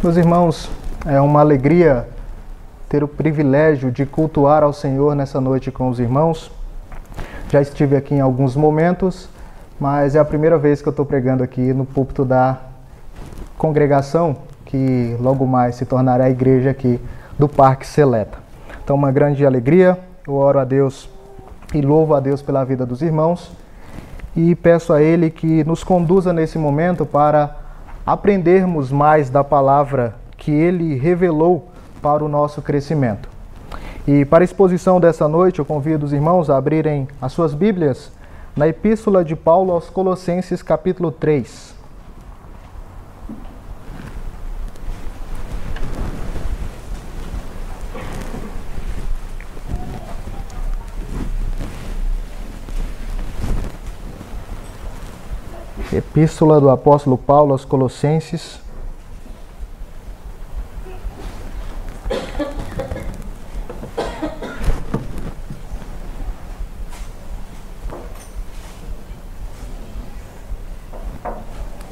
Meus irmãos, é uma alegria ter o privilégio de cultuar ao Senhor nessa noite com os irmãos. Já estive aqui em alguns momentos, mas é a primeira vez que eu estou pregando aqui no púlpito da congregação, que logo mais se tornará a igreja aqui do Parque Seleta. Então, uma grande alegria. Eu oro a Deus e louvo a Deus pela vida dos irmãos e peço a Ele que nos conduza nesse momento para aprendermos mais da palavra que ele revelou para o nosso crescimento. E para a exposição dessa noite, eu convido os irmãos a abrirem as suas Bíblias na Epístola de Paulo aos Colossenses, capítulo 3. Epístola do apóstolo Paulo aos Colossenses.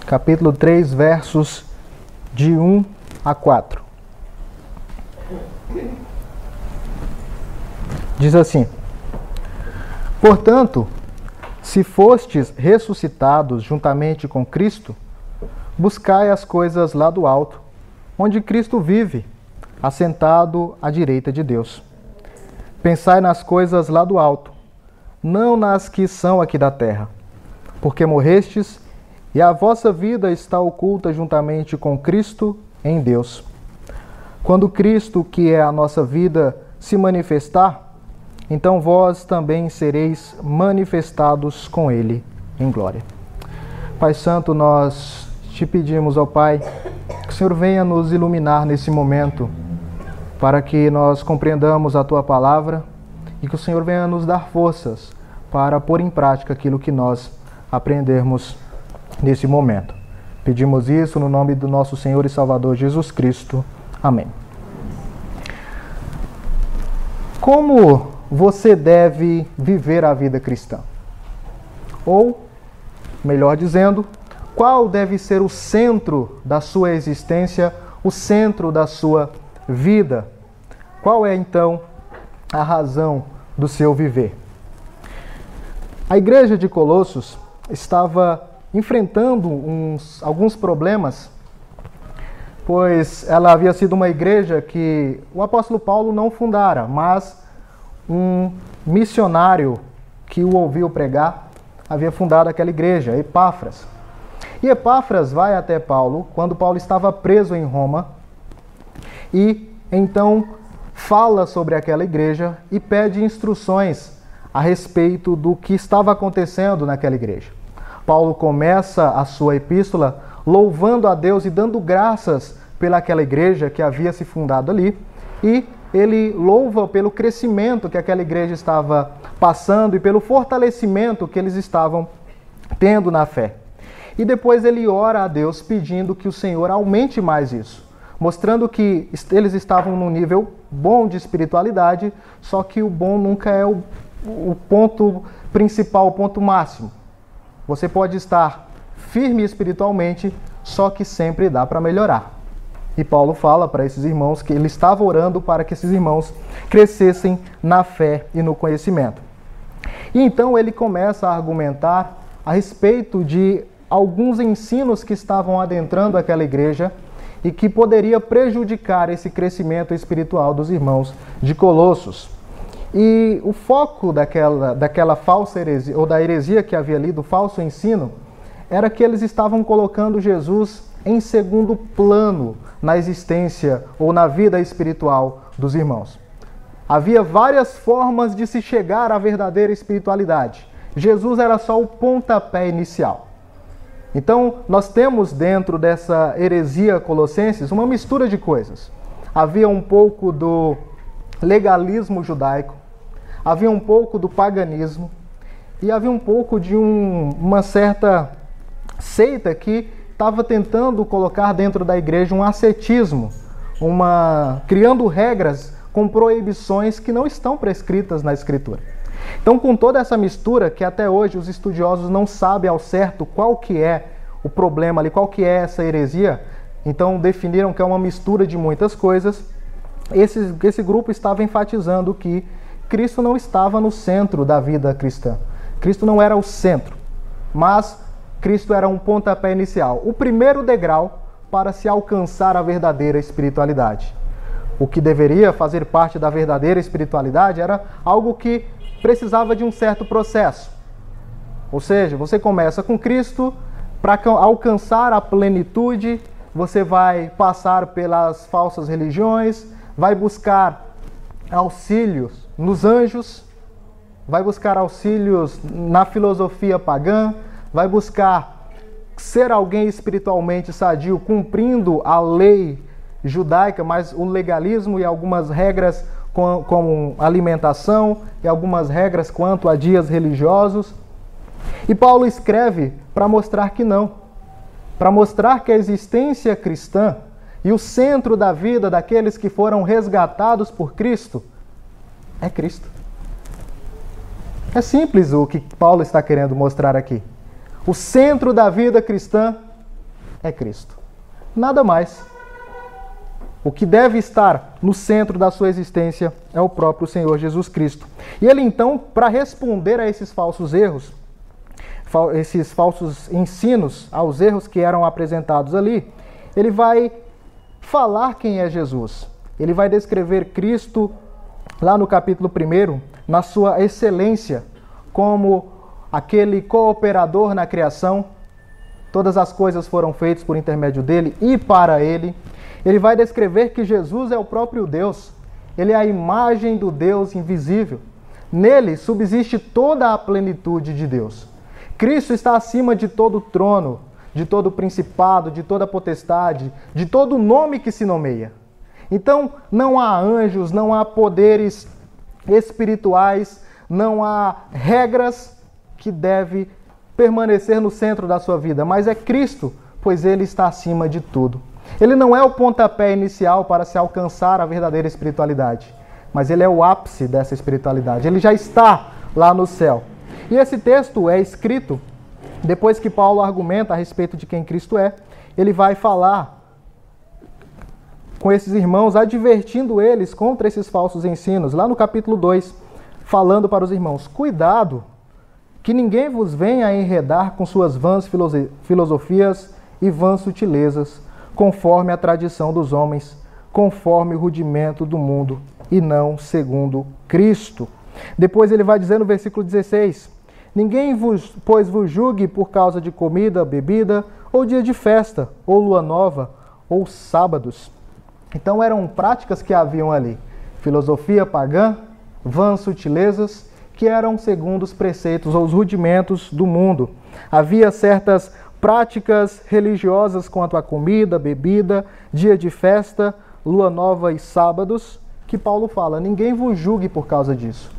Capítulo 3, versos de 1 a 4. Diz assim: Portanto, se fostes ressuscitados juntamente com Cristo, buscai as coisas lá do alto, onde Cristo vive, assentado à direita de Deus. Pensai nas coisas lá do alto, não nas que são aqui da terra, porque morrestes e a vossa vida está oculta juntamente com Cristo em Deus. Quando Cristo, que é a nossa vida, se manifestar, então vós também sereis manifestados com Ele em glória. Pai Santo, nós te pedimos, ó Pai, que o Senhor venha nos iluminar nesse momento, para que nós compreendamos a Tua palavra e que o Senhor venha nos dar forças para pôr em prática aquilo que nós aprendermos nesse momento. Pedimos isso no nome do nosso Senhor e Salvador Jesus Cristo. Amém. Como você deve viver a vida cristã? Ou, melhor dizendo, qual deve ser o centro da sua existência, o centro da sua vida? Qual é então a razão do seu viver? A igreja de Colossos estava enfrentando uns, alguns problemas, pois ela havia sido uma igreja que o apóstolo Paulo não fundara, mas um missionário que o ouviu pregar havia fundado aquela igreja, Epáfras. E Epáfras vai até Paulo quando Paulo estava preso em Roma e então fala sobre aquela igreja e pede instruções a respeito do que estava acontecendo naquela igreja. Paulo começa a sua epístola louvando a Deus e dando graças pelaquela igreja que havia se fundado ali e ele louva pelo crescimento que aquela igreja estava passando e pelo fortalecimento que eles estavam tendo na fé. E depois ele ora a Deus pedindo que o Senhor aumente mais isso, mostrando que eles estavam num nível bom de espiritualidade, só que o bom nunca é o, o ponto principal, o ponto máximo. Você pode estar firme espiritualmente, só que sempre dá para melhorar. E Paulo fala para esses irmãos que ele estava orando para que esses irmãos crescessem na fé e no conhecimento. E então ele começa a argumentar a respeito de alguns ensinos que estavam adentrando aquela igreja e que poderia prejudicar esse crescimento espiritual dos irmãos de Colossos. E o foco daquela, daquela falsa heresia, ou da heresia que havia ali, do falso ensino, era que eles estavam colocando Jesus em segundo plano na existência ou na vida espiritual dos irmãos. Havia várias formas de se chegar à verdadeira espiritualidade. Jesus era só o pontapé inicial. Então, nós temos dentro dessa heresia colossenses uma mistura de coisas. Havia um pouco do legalismo judaico, havia um pouco do paganismo e havia um pouco de um, uma certa seita que estava tentando colocar dentro da igreja um ascetismo, uma criando regras com proibições que não estão prescritas na escritura. Então, com toda essa mistura que até hoje os estudiosos não sabem ao certo qual que é o problema ali, qual que é essa heresia, então definiram que é uma mistura de muitas coisas. Esse, esse grupo estava enfatizando que Cristo não estava no centro da vida cristã. Cristo não era o centro, mas Cristo era um pontapé inicial, o primeiro degrau para se alcançar a verdadeira espiritualidade. O que deveria fazer parte da verdadeira espiritualidade era algo que precisava de um certo processo. Ou seja, você começa com Cristo, para alcançar a plenitude, você vai passar pelas falsas religiões, vai buscar auxílios nos anjos, vai buscar auxílios na filosofia pagã, vai buscar ser alguém espiritualmente sadio, cumprindo a lei judaica, mas o legalismo e algumas regras como alimentação e algumas regras quanto a dias religiosos. E Paulo escreve para mostrar que não, para mostrar que a existência cristã e o centro da vida daqueles que foram resgatados por Cristo é Cristo. É simples o que Paulo está querendo mostrar aqui. O centro da vida cristã é Cristo. Nada mais. O que deve estar no centro da sua existência é o próprio Senhor Jesus Cristo. E ele então, para responder a esses falsos erros, esses falsos ensinos, aos erros que eram apresentados ali, ele vai falar quem é Jesus. Ele vai descrever Cristo lá no capítulo 1, na sua excelência, como aquele cooperador na criação. Todas as coisas foram feitas por intermédio dele e para ele. Ele vai descrever que Jesus é o próprio Deus. Ele é a imagem do Deus invisível. Nele subsiste toda a plenitude de Deus. Cristo está acima de todo trono, de todo principado, de toda potestade, de todo nome que se nomeia. Então, não há anjos, não há poderes espirituais, não há regras que deve permanecer no centro da sua vida, mas é Cristo, pois ele está acima de tudo. Ele não é o pontapé inicial para se alcançar a verdadeira espiritualidade, mas ele é o ápice dessa espiritualidade. Ele já está lá no céu. E esse texto é escrito depois que Paulo argumenta a respeito de quem Cristo é, ele vai falar com esses irmãos, advertindo eles contra esses falsos ensinos, lá no capítulo 2, falando para os irmãos: Cuidado, que ninguém vos venha a enredar com suas vãs filosofias e vãs sutilezas, conforme a tradição dos homens, conforme o rudimento do mundo, e não segundo Cristo. Depois ele vai dizer no versículo 16: Ninguém vos, pois vos julgue por causa de comida, bebida, ou dia de festa, ou lua nova, ou sábados. Então eram práticas que haviam ali. Filosofia pagã, vãs sutilezas, que eram segundo os preceitos ou os rudimentos do mundo. Havia certas práticas religiosas quanto à comida, bebida, dia de festa, lua nova e sábados, que Paulo fala: ninguém vos julgue por causa disso.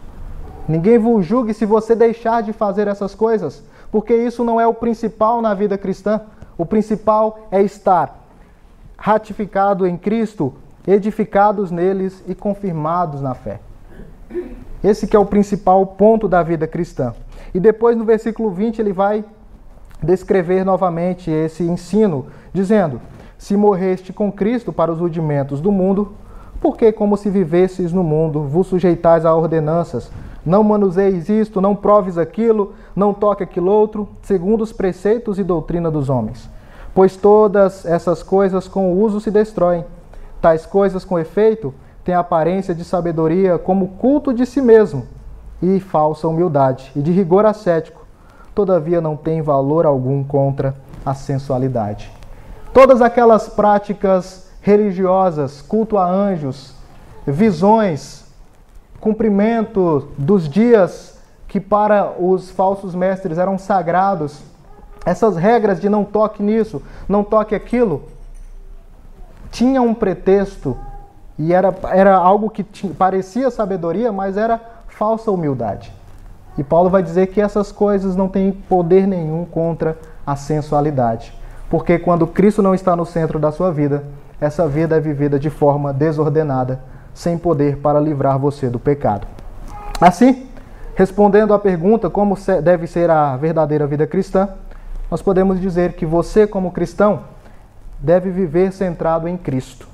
Ninguém vos julgue se você deixar de fazer essas coisas, porque isso não é o principal na vida cristã. O principal é estar ratificado em Cristo, edificados neles e confirmados na fé. Esse que é o principal ponto da vida cristã. E depois no versículo 20 ele vai descrever novamente esse ensino, dizendo: Se morreste com Cristo para os rudimentos do mundo, porque como se vivesses no mundo, vos sujeitais a ordenanças, não manuseis isto, não proves aquilo, não toque aquilo outro, segundo os preceitos e doutrina dos homens. Pois todas essas coisas com o uso se destroem. Tais coisas, com efeito, têm aparência de sabedoria como culto de si mesmo e falsa humildade, e de rigor ascético, todavia não tem valor algum contra a sensualidade. Todas aquelas práticas religiosas, culto a anjos, visões, cumprimento dos dias que para os falsos mestres eram sagrados, essas regras de não toque nisso, não toque aquilo, tinha um pretexto e era, era algo que tinha, parecia sabedoria, mas era falsa humildade. E Paulo vai dizer que essas coisas não têm poder nenhum contra a sensualidade. Porque quando Cristo não está no centro da sua vida, essa vida é vivida de forma desordenada, sem poder para livrar você do pecado. Assim, respondendo à pergunta como deve ser a verdadeira vida cristã, nós podemos dizer que você, como cristão, deve viver centrado em Cristo.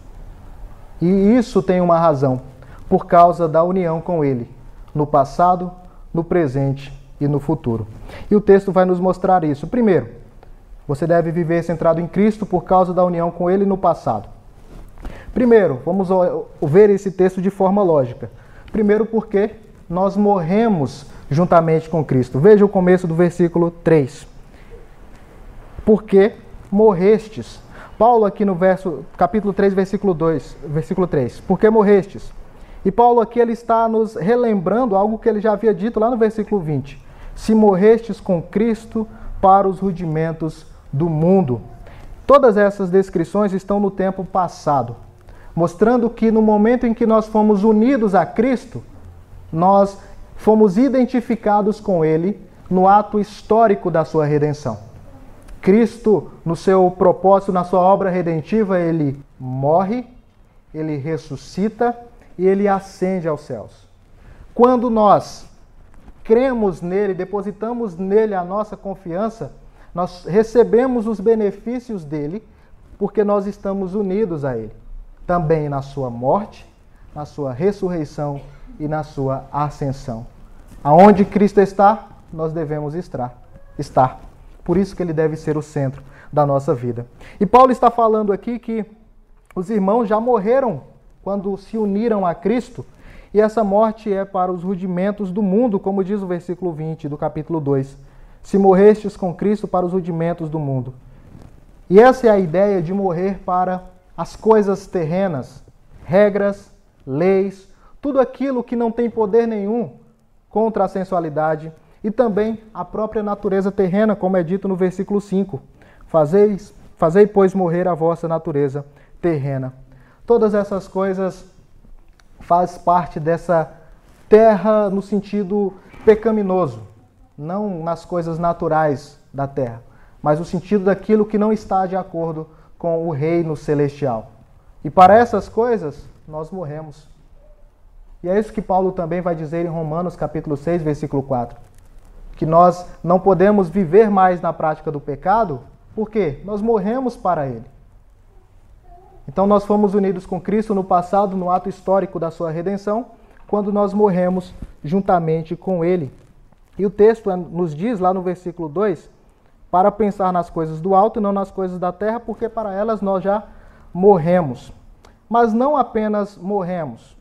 E isso tem uma razão, por causa da união com Ele, no passado, no presente e no futuro. E o texto vai nos mostrar isso. Primeiro, você deve viver centrado em Cristo por causa da união com Ele no passado. Primeiro, vamos ver esse texto de forma lógica. Primeiro, porque nós morremos juntamente com Cristo. Veja o começo do versículo 3. Porque morrestes. Paulo aqui no verso capítulo 3, versículo 2, versículo 3. Porque morrestes. E Paulo aqui ele está nos relembrando algo que ele já havia dito lá no versículo 20. Se morrestes com Cristo para os rudimentos do mundo. Todas essas descrições estão no tempo passado, mostrando que no momento em que nós fomos unidos a Cristo, nós fomos identificados com Ele no ato histórico da sua redenção. Cristo, no seu propósito, na sua obra redentiva, ele morre, ele ressuscita e ele ascende aos céus. Quando nós cremos nele, depositamos nele a nossa confiança, nós recebemos os benefícios dele porque nós estamos unidos a ele. Também na sua morte, na sua ressurreição e na sua ascensão. Aonde Cristo está, nós devemos estar. estar. Por isso que ele deve ser o centro da nossa vida. E Paulo está falando aqui que os irmãos já morreram quando se uniram a Cristo, e essa morte é para os rudimentos do mundo, como diz o versículo 20 do capítulo 2. Se morrestes com Cristo para os rudimentos do mundo. E essa é a ideia de morrer para as coisas terrenas, regras, leis, tudo aquilo que não tem poder nenhum contra a sensualidade e também a própria natureza terrena, como é dito no versículo 5. Fazeis, fazei, pois, morrer a vossa natureza terrena. Todas essas coisas faz parte dessa terra no sentido pecaminoso, não nas coisas naturais da terra, mas no sentido daquilo que não está de acordo com o reino celestial. E para essas coisas nós morremos. E é isso que Paulo também vai dizer em Romanos capítulo 6, versículo 4. Que nós não podemos viver mais na prática do pecado, porque nós morremos para ele. Então nós fomos unidos com Cristo no passado, no ato histórico da sua redenção, quando nós morremos juntamente com ele. E o texto nos diz lá no versículo 2, para pensar nas coisas do alto e não nas coisas da terra, porque para elas nós já morremos. Mas não apenas morremos,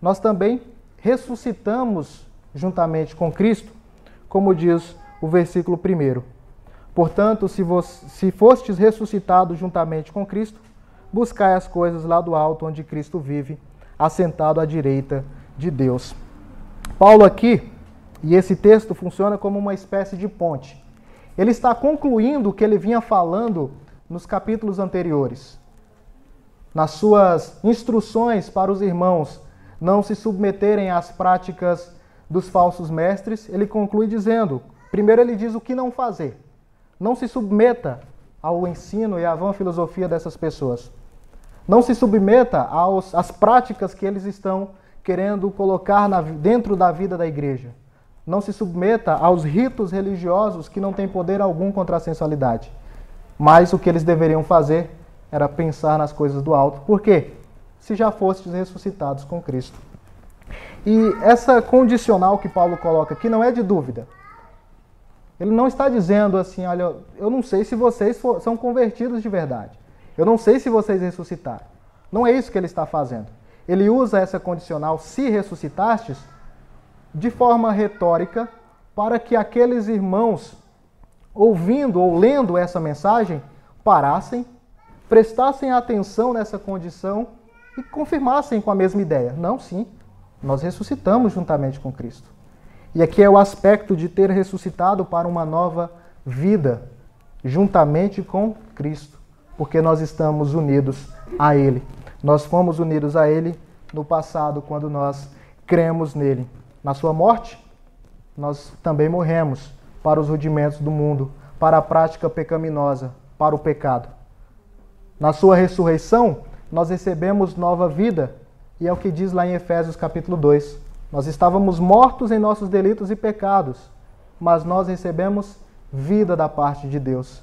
nós também ressuscitamos juntamente com Cristo, como diz o versículo 1. Portanto, se, vos, se fostes ressuscitados juntamente com Cristo, buscai as coisas lá do alto, onde Cristo vive, assentado à direita de Deus. Paulo aqui, e esse texto funciona como uma espécie de ponte. Ele está concluindo o que ele vinha falando nos capítulos anteriores. Nas suas instruções para os irmãos não se submeterem às práticas dos falsos mestres, ele conclui dizendo: primeiro, ele diz o que não fazer. Não se submeta ao ensino e à vã filosofia dessas pessoas. Não se submeta aos, às práticas que eles estão querendo colocar na, dentro da vida da igreja. Não se submeta aos ritos religiosos que não têm poder algum contra a sensualidade. Mas o que eles deveriam fazer era pensar nas coisas do alto. Por quê? se já fostes ressuscitados com Cristo. E essa condicional que Paulo coloca aqui não é de dúvida. Ele não está dizendo assim, olha, eu não sei se vocês for, são convertidos de verdade. Eu não sei se vocês ressuscitaram. Não é isso que ele está fazendo. Ele usa essa condicional, se ressuscitastes, de forma retórica, para que aqueles irmãos, ouvindo ou lendo essa mensagem, parassem, prestassem atenção nessa condição e confirmassem com a mesma ideia. Não, sim, nós ressuscitamos juntamente com Cristo. E aqui é o aspecto de ter ressuscitado para uma nova vida, juntamente com Cristo, porque nós estamos unidos a Ele. Nós fomos unidos a Ele no passado, quando nós cremos nele. Na Sua morte, nós também morremos para os rudimentos do mundo, para a prática pecaminosa, para o pecado. Na Sua ressurreição, nós recebemos nova vida. E é o que diz lá em Efésios capítulo 2. Nós estávamos mortos em nossos delitos e pecados, mas nós recebemos vida da parte de Deus.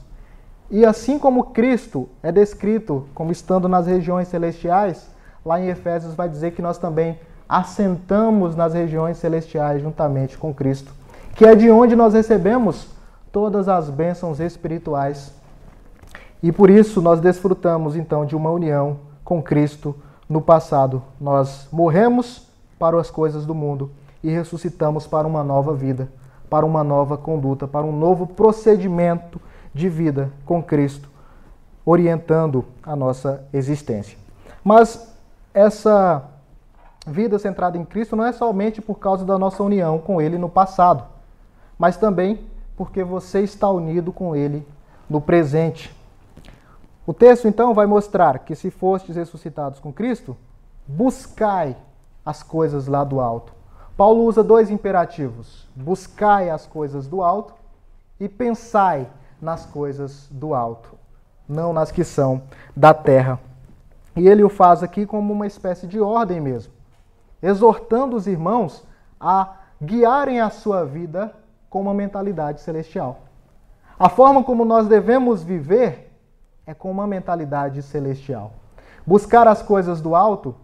E assim como Cristo é descrito como estando nas regiões celestiais, lá em Efésios vai dizer que nós também assentamos nas regiões celestiais juntamente com Cristo, que é de onde nós recebemos todas as bênçãos espirituais. E por isso nós desfrutamos então de uma união com Cristo no passado. Nós morremos para as coisas do mundo e ressuscitamos para uma nova vida, para uma nova conduta, para um novo procedimento de vida com Cristo, orientando a nossa existência. Mas essa vida centrada em Cristo não é somente por causa da nossa união com Ele no passado, mas também porque você está unido com Ele no presente. O texto então vai mostrar que se fostes ressuscitados com Cristo, buscai as coisas lá do alto. Paulo usa dois imperativos: buscai as coisas do alto e pensai nas coisas do alto, não nas que são da terra. E ele o faz aqui como uma espécie de ordem mesmo exortando os irmãos a guiarem a sua vida com uma mentalidade celestial. A forma como nós devemos viver é com uma mentalidade celestial. Buscar as coisas do alto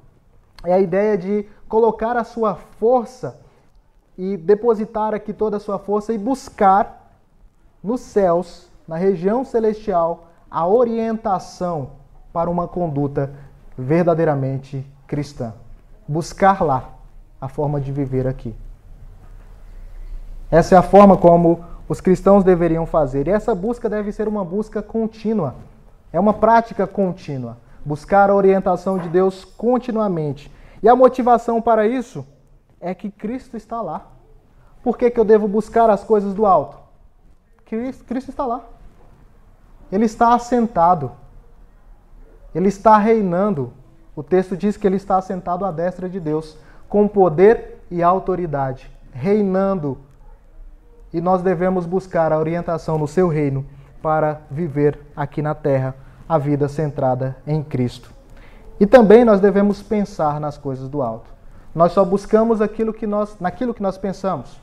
é a ideia de colocar a sua força e depositar aqui toda a sua força e buscar nos céus, na região celestial, a orientação para uma conduta verdadeiramente cristã buscar lá a forma de viver aqui. Essa é a forma como os cristãos deveriam fazer. E essa busca deve ser uma busca contínua. É uma prática contínua. Buscar a orientação de Deus continuamente. E a motivação para isso é que Cristo está lá. Por que, que eu devo buscar as coisas do alto? Cristo, Cristo está lá. Ele está assentado. Ele está reinando. O texto diz que ele está assentado à destra de Deus, com poder e autoridade, reinando. E nós devemos buscar a orientação no seu reino para viver aqui na terra a vida centrada em Cristo. E também nós devemos pensar nas coisas do alto. Nós só buscamos aquilo que nós, naquilo que nós pensamos.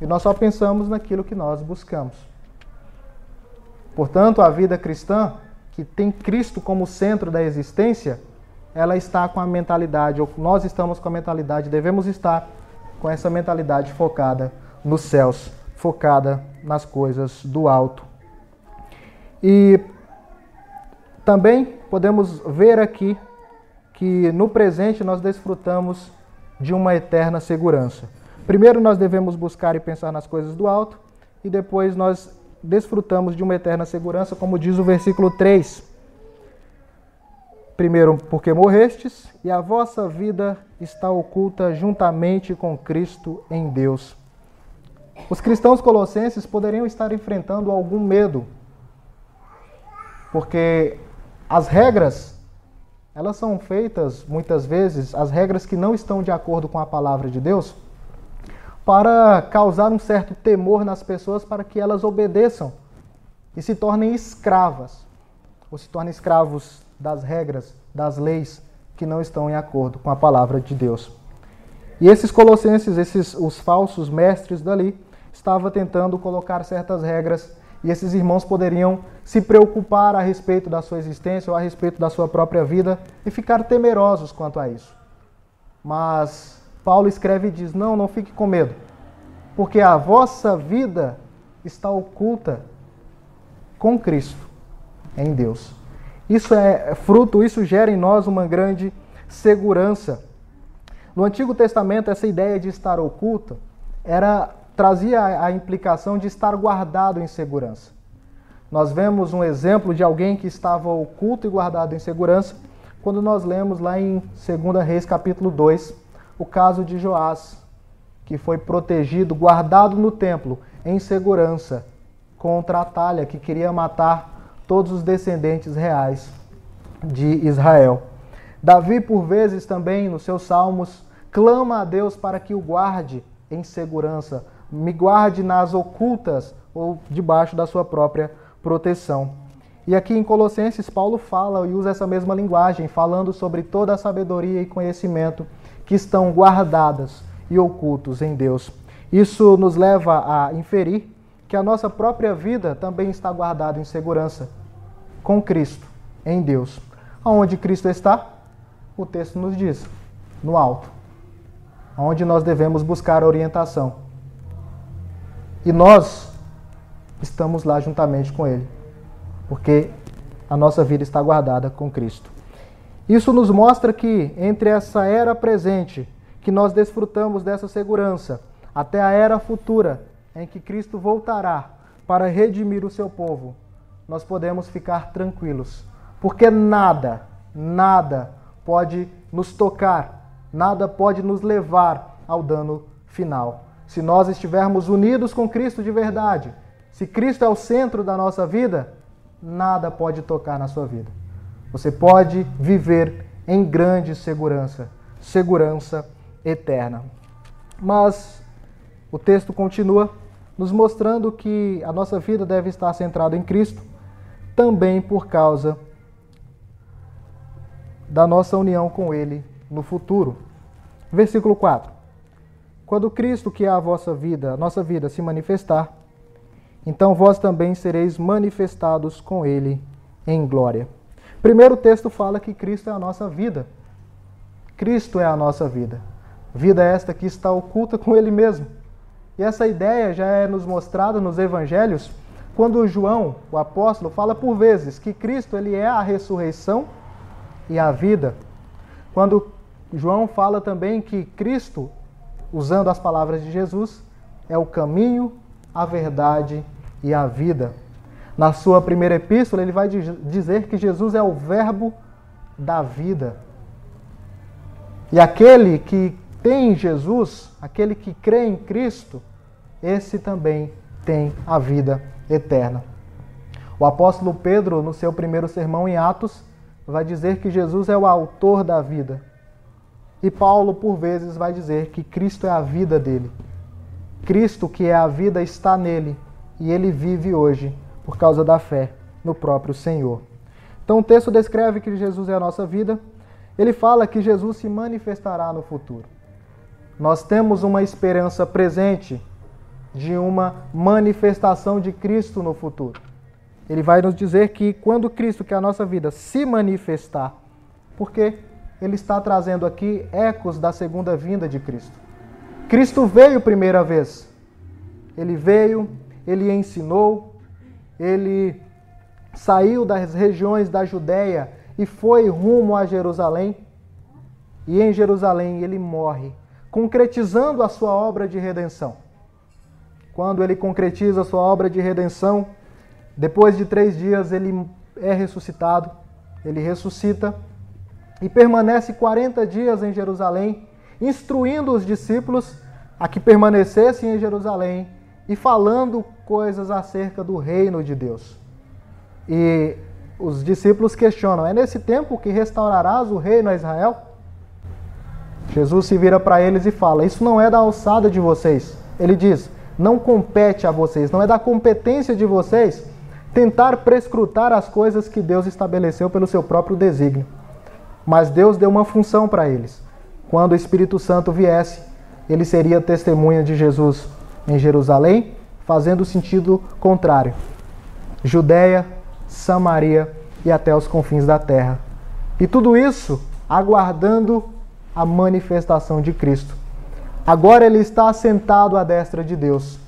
E nós só pensamos naquilo que nós buscamos. Portanto, a vida cristã, que tem Cristo como centro da existência, ela está com a mentalidade, ou nós estamos com a mentalidade, devemos estar com essa mentalidade focada nos céus, focada nas coisas do alto. E também podemos ver aqui que no presente nós desfrutamos de uma eterna segurança. Primeiro nós devemos buscar e pensar nas coisas do alto, e depois nós desfrutamos de uma eterna segurança, como diz o versículo 3 Primeiro, porque morrestes, e a vossa vida está oculta juntamente com Cristo em Deus. Os cristãos colossenses poderiam estar enfrentando algum medo, porque as regras, elas são feitas muitas vezes, as regras que não estão de acordo com a palavra de Deus, para causar um certo temor nas pessoas para que elas obedeçam e se tornem escravas, ou se tornem escravos das regras, das leis que não estão em acordo com a palavra de Deus. E esses colossenses, esses os falsos mestres dali, estavam tentando colocar certas regras e esses irmãos poderiam se preocupar a respeito da sua existência ou a respeito da sua própria vida e ficar temerosos quanto a isso. Mas Paulo escreve e diz: Não, não fique com medo, porque a vossa vida está oculta com Cristo em Deus. Isso é fruto, isso gera em nós uma grande segurança. No Antigo Testamento, essa ideia de estar oculto era trazia a implicação de estar guardado em segurança. Nós vemos um exemplo de alguém que estava oculto e guardado em segurança quando nós lemos lá em 2 Reis capítulo 2, o caso de Joás, que foi protegido, guardado no templo em segurança contra a Talha que queria matar todos os descendentes reais de Israel. Davi, por vezes, também nos seus salmos, clama a Deus para que o guarde em segurança, me guarde nas ocultas ou debaixo da sua própria proteção. E aqui em Colossenses, Paulo fala e usa essa mesma linguagem, falando sobre toda a sabedoria e conhecimento que estão guardadas e ocultos em Deus. Isso nos leva a inferir que a nossa própria vida também está guardada em segurança com Cristo em Deus. Aonde Cristo está? O texto nos diz: no alto. Onde nós devemos buscar orientação. E nós estamos lá juntamente com Ele, porque a nossa vida está guardada com Cristo. Isso nos mostra que entre essa era presente, que nós desfrutamos dessa segurança, até a era futura, em que Cristo voltará para redimir o seu povo, nós podemos ficar tranquilos, porque nada, nada pode nos tocar, nada pode nos levar ao dano final. Se nós estivermos unidos com Cristo de verdade, se Cristo é o centro da nossa vida, nada pode tocar na sua vida. Você pode viver em grande segurança, segurança eterna. Mas o texto continua nos mostrando que a nossa vida deve estar centrada em Cristo, também por causa da nossa união com Ele no futuro. Versículo 4. Quando Cristo, que é a vossa vida, a nossa vida, se manifestar, então vós também sereis manifestados com Ele em glória. Primeiro o texto fala que Cristo é a nossa vida. Cristo é a nossa vida. Vida esta que está oculta com Ele mesmo. E essa ideia já é nos mostrada nos evangelhos, quando João, o apóstolo, fala por vezes que Cristo ele é a ressurreição e a vida. Quando João fala também que Cristo, usando as palavras de Jesus, é o caminho, a verdade e a vida. Na sua primeira epístola, ele vai dizer que Jesus é o Verbo da vida. E aquele que tem Jesus, aquele que crê em Cristo, esse também tem a vida eterna. O apóstolo Pedro, no seu primeiro sermão em Atos, vai dizer que Jesus é o autor da vida. E Paulo, por vezes, vai dizer que Cristo é a vida dele. Cristo, que é a vida, está nele e ele vive hoje por causa da fé no próprio Senhor. Então o texto descreve que Jesus é a nossa vida. Ele fala que Jesus se manifestará no futuro. Nós temos uma esperança presente de uma manifestação de Cristo no futuro. Ele vai nos dizer que quando Cristo, que é a nossa vida, se manifestar, porque ele está trazendo aqui ecos da segunda vinda de Cristo. Cristo veio primeira vez. Ele veio, ele ensinou, ele saiu das regiões da Judéia e foi rumo a Jerusalém. E em Jerusalém ele morre, concretizando a sua obra de redenção. Quando ele concretiza a sua obra de redenção, depois de três dias ele é ressuscitado, ele ressuscita e permanece 40 dias em Jerusalém, instruindo os discípulos a que permanecessem em Jerusalém e falando coisas acerca do reino de Deus. E os discípulos questionam: é nesse tempo que restaurarás o reino a Israel? Jesus se vira para eles e fala: Isso não é da alçada de vocês. Ele diz: Não compete a vocês, não é da competência de vocês tentar prescrutar as coisas que Deus estabeleceu pelo seu próprio desígnio. Mas Deus deu uma função para eles. Quando o Espírito Santo viesse, ele seria testemunha de Jesus em Jerusalém, fazendo o sentido contrário. Judéia, Samaria e até os confins da terra. E tudo isso aguardando a manifestação de Cristo. Agora ele está assentado à destra de Deus.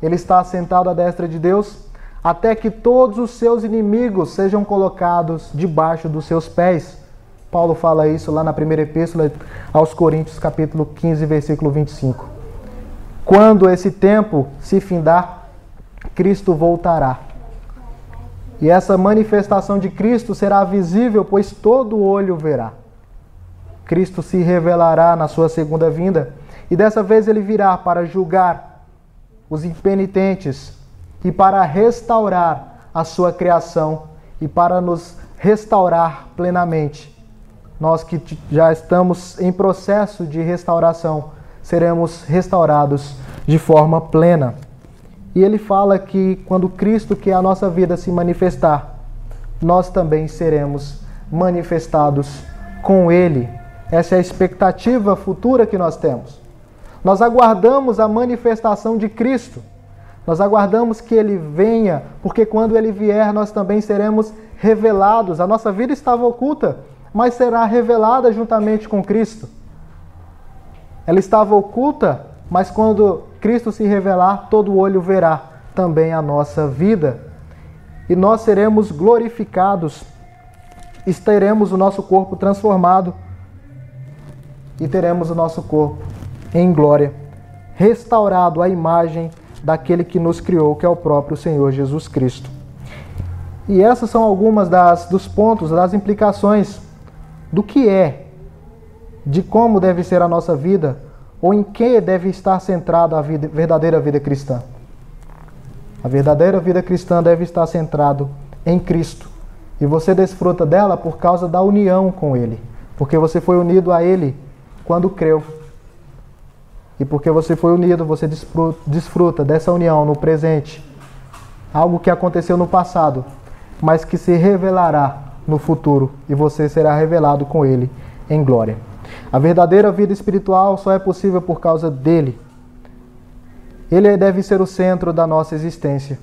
Ele está assentado à destra de Deus até que todos os seus inimigos sejam colocados debaixo dos seus pés. Paulo fala isso lá na primeira epístola aos Coríntios, capítulo 15, versículo 25. Quando esse tempo se findar, Cristo voltará. E essa manifestação de Cristo será visível, pois todo olho verá. Cristo se revelará na sua segunda vinda, e dessa vez ele virá para julgar os impenitentes e para restaurar a sua criação e para nos restaurar plenamente. Nós que já estamos em processo de restauração, seremos restaurados de forma plena. E ele fala que quando Cristo, que é a nossa vida, se manifestar, nós também seremos manifestados com Ele. Essa é a expectativa futura que nós temos. Nós aguardamos a manifestação de Cristo. Nós aguardamos que ele venha, porque quando ele vier, nós também seremos revelados. A nossa vida estava oculta, mas será revelada juntamente com Cristo. Ela estava oculta, mas quando Cristo se revelar, todo olho verá também a nossa vida. E nós seremos glorificados, teremos o nosso corpo transformado e teremos o nosso corpo em glória, restaurado à imagem daquele que nos criou, que é o próprio Senhor Jesus Cristo. E essas são algumas das, dos pontos, das implicações do que é, de como deve ser a nossa vida, ou em que deve estar centrada a vida, verdadeira vida cristã. A verdadeira vida cristã deve estar centrado em Cristo. E você desfruta dela por causa da união com Ele, porque você foi unido a Ele quando creu. E porque você foi unido, você desfruta dessa união no presente. Algo que aconteceu no passado, mas que se revelará no futuro e você será revelado com ele em glória. A verdadeira vida espiritual só é possível por causa dele. Ele deve ser o centro da nossa existência.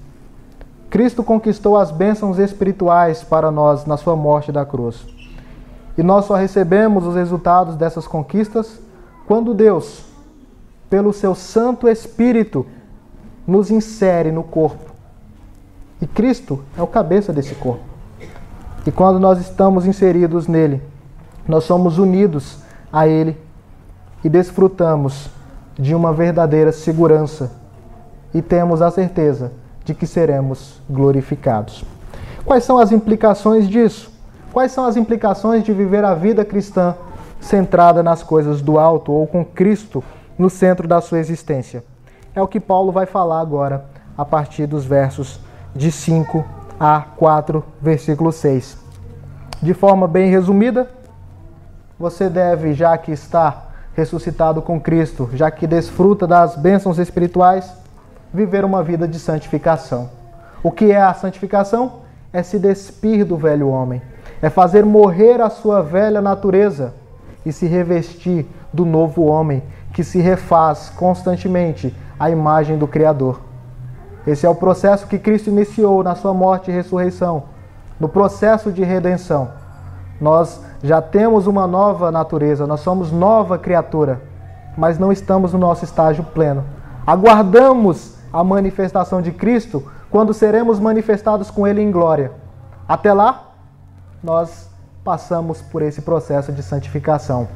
Cristo conquistou as bênçãos espirituais para nós na sua morte da cruz. E nós só recebemos os resultados dessas conquistas quando Deus, pelo seu Santo Espírito, nos insere no corpo. E Cristo é o cabeça desse corpo. E quando nós estamos inseridos nele, nós somos unidos a Ele e desfrutamos de uma verdadeira segurança e temos a certeza de que seremos glorificados. Quais são as implicações disso? Quais são as implicações de viver a vida cristã centrada nas coisas do alto ou com Cristo no centro da sua existência? É o que Paulo vai falar agora a partir dos versos de 5 a 4, versículo 6. De forma bem resumida, você deve, já que está ressuscitado com Cristo, já que desfruta das bênçãos espirituais, viver uma vida de santificação. O que é a santificação? É se despir do velho homem, é fazer morrer a sua velha natureza e se revestir do novo homem que se refaz constantemente à imagem do Criador. Esse é o processo que Cristo iniciou na sua morte e ressurreição, no processo de redenção. Nós já temos uma nova natureza, nós somos nova criatura, mas não estamos no nosso estágio pleno. Aguardamos a manifestação de Cristo quando seremos manifestados com Ele em glória. Até lá, nós passamos por esse processo de santificação.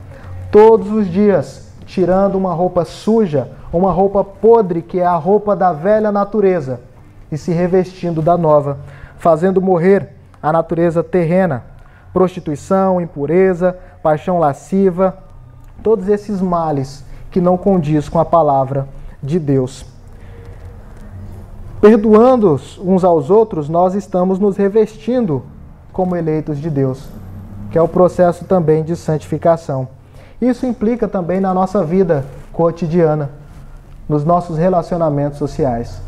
Todos os dias, tirando uma roupa suja, uma roupa podre, que é a roupa da velha natureza, e se revestindo da nova, fazendo morrer a natureza terrena, prostituição, impureza, paixão lasciva, todos esses males que não condiz com a palavra de Deus. Perdoando uns aos outros, nós estamos nos revestindo como eleitos de Deus, que é o processo também de santificação. Isso implica também na nossa vida cotidiana, nos nossos relacionamentos sociais.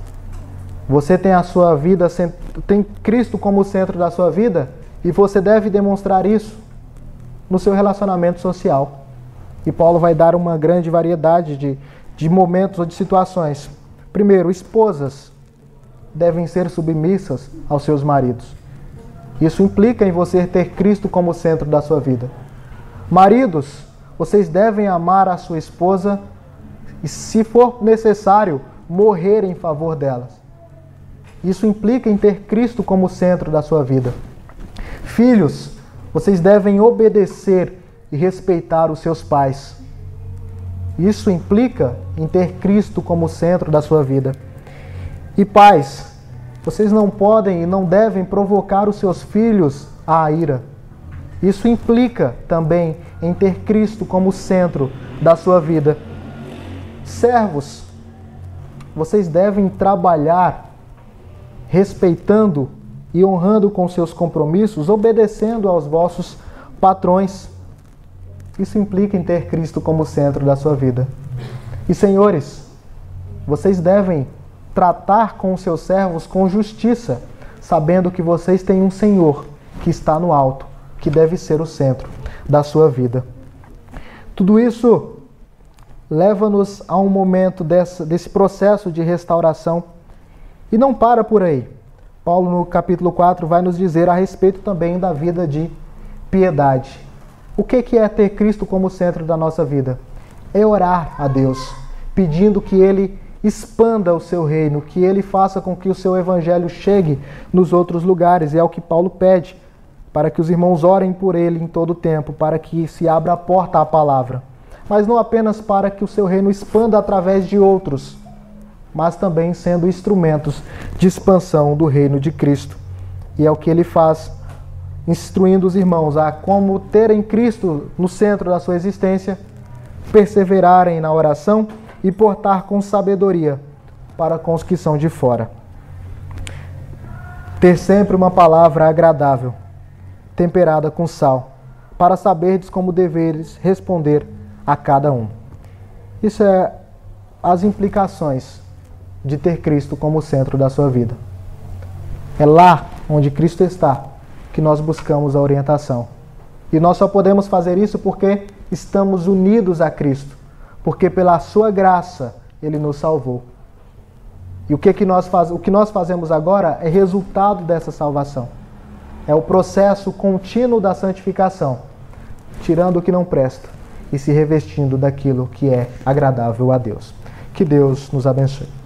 Você tem a sua vida, tem Cristo como centro da sua vida e você deve demonstrar isso no seu relacionamento social. E Paulo vai dar uma grande variedade de, de momentos ou de situações. Primeiro, esposas devem ser submissas aos seus maridos. Isso implica em você ter Cristo como centro da sua vida. Maridos, vocês devem amar a sua esposa e, se for necessário, morrer em favor delas. Isso implica em ter Cristo como centro da sua vida. Filhos, vocês devem obedecer e respeitar os seus pais. Isso implica em ter Cristo como centro da sua vida. E pais, vocês não podem e não devem provocar os seus filhos à ira. Isso implica também em ter Cristo como centro da sua vida. Servos, vocês devem trabalhar respeitando e honrando com seus compromissos, obedecendo aos vossos patrões. Isso implica em ter Cristo como centro da sua vida. E senhores, vocês devem tratar com seus servos com justiça, sabendo que vocês têm um Senhor que está no alto, que deve ser o centro da sua vida. Tudo isso leva-nos a um momento desse, processo de restauração E não para por aí. Paulo, no capítulo 4, vai nos dizer a respeito também da vida de piedade. O que é ter Cristo como centro da nossa vida? É orar a Deus, pedindo que Ele expanda o seu reino, que Ele faça com que o seu evangelho chegue nos outros lugares. É o que Paulo pede, para que os irmãos orem por Ele em todo o tempo, para que se abra a porta à palavra. Mas não apenas para que o seu reino expanda através de outros, mas também sendo instrumentos de expansão do reino de Cristo. E é o que ele faz, instruindo os irmãos a como terem Cristo no centro da sua existência, perseverarem na oração e portar com sabedoria para com os que são de fora. Ter sempre uma palavra agradável, temperada com sal, para saberdes como deveres responder a cada um. Isso é as implicações de ter Cristo como centro da sua vida. É lá onde Cristo está que nós buscamos a orientação. E nós só podemos fazer isso porque estamos unidos a Cristo, porque pela sua graça ele nos salvou. E o que, que, nós, faz, o que nós fazemos agora é resultado dessa salvação. É o processo contínuo da santificação, tirando o que não presta e se revestindo daquilo que é agradável a Deus. Que Deus nos abençoe.